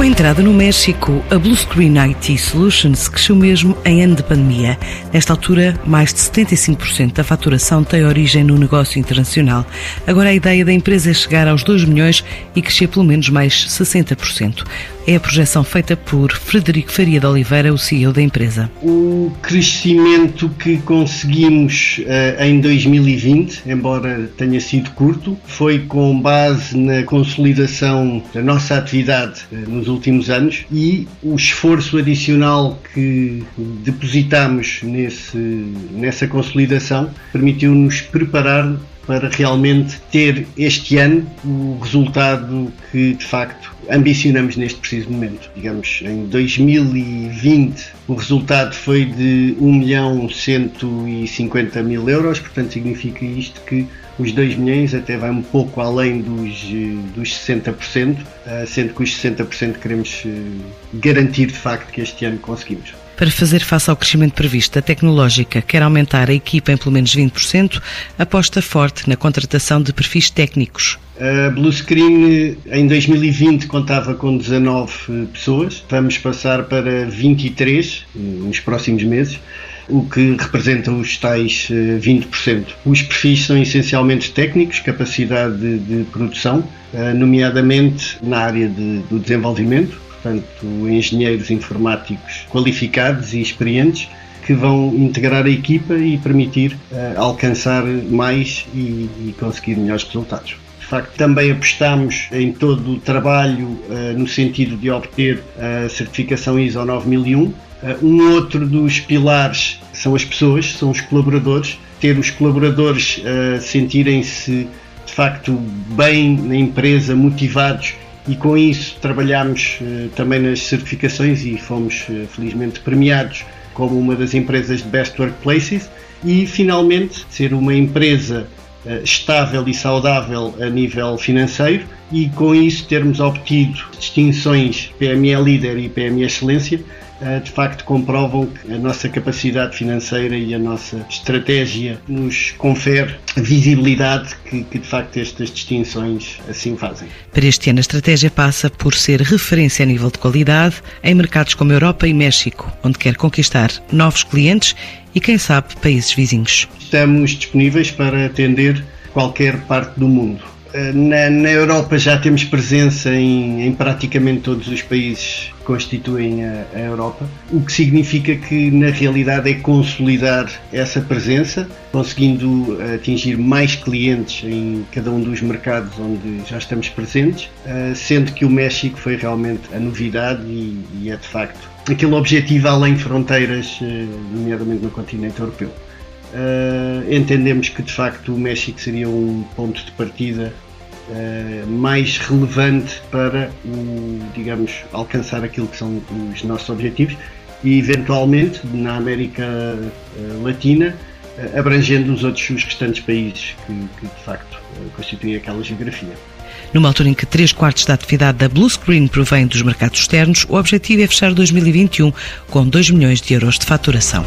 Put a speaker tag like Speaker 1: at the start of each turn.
Speaker 1: Com a entrada no México, a Blue Screen IT Solutions cresceu mesmo em ano de pandemia. Nesta altura, mais de 75% da faturação tem origem no negócio internacional. Agora a ideia da empresa é chegar aos 2 milhões e crescer pelo menos mais 60%. É a projeção feita por Frederico Faria de Oliveira, o CEO da empresa.
Speaker 2: O crescimento que conseguimos uh, em 2020, embora tenha sido curto, foi com base na consolidação da nossa atividade uh, nos últimos anos e o esforço adicional que depositamos nesse, nessa consolidação permitiu-nos preparar para realmente ter este ano o resultado que de facto ambicionamos neste preciso momento. Digamos, em 2020 o resultado foi de 1 milhão 150 mil euros, portanto significa isto que os 2 milhões até vai um pouco além dos, dos 60%, eh, sendo que os 60% queremos eh, garantir de facto que este ano conseguimos.
Speaker 1: Para fazer face ao crescimento previsto, a tecnológica quer aumentar a equipa em pelo menos 20%, aposta forte na contratação de perfis técnicos.
Speaker 2: A Bluescreen em 2020 contava com 19 pessoas, vamos passar para 23 nos próximos meses o que representa os tais 20%. Os perfis são essencialmente técnicos, capacidade de, de produção, nomeadamente na área de, do desenvolvimento, portanto, engenheiros informáticos qualificados e experientes que vão integrar a equipa e permitir uh, alcançar mais e, e, conseguir melhores resultados. Facto, também apostamos em todo o trabalho uh, no sentido de obter a certificação ISO 9001. Uh, um outro dos pilares são as pessoas, são os colaboradores. Ter os colaboradores sentirem-se de facto bem na empresa, motivados e com isso trabalhamos uh, também nas certificações e fomos uh, felizmente premiados como uma das empresas de Best Workplaces e finalmente ser uma empresa uh, estável e saudável a nível financeiro e com isso termos obtido distinções PME Líder e PME Excelência eh, de facto comprovam que a nossa capacidade financeira e a nossa estratégia nos confere a visibilidade que, que, de facto estas distinções assim fazem.
Speaker 1: Para este ano a estratégia passa por ser referência a nível de qualidade em mercados como Europa e México, onde quer conquistar novos clientes e quem sabe países vizinhos.
Speaker 2: Estamos disponíveis para atender qualquer parte do mundo. Eh, na, na, Europa já temos presença em, em, praticamente todos os países que constituem a, a, Europa, o que significa que na realidade é consolidar essa presença, conseguindo atingir mais clientes em cada um dos mercados onde já estamos presentes, eh, sendo que o México foi realmente a novidade e, e é de facto aquele objetivo além fronteiras, eh, nomeadamente no continente europeu. Uh, entendemos que de facto o México seria um ponto de partida uh, mais relevante para o, digamos, alcançar aquilo que são os nossos objetivos e eventualmente na América uh, Latina abrangendo os outros os restantes países que, que de facto constituem aquela geografia.
Speaker 1: Numa altura em que 3 quartos da atividade da Blue Screen provém dos mercados externos, o objetivo é fechar 2021 com 2 milhões de euros de faturação.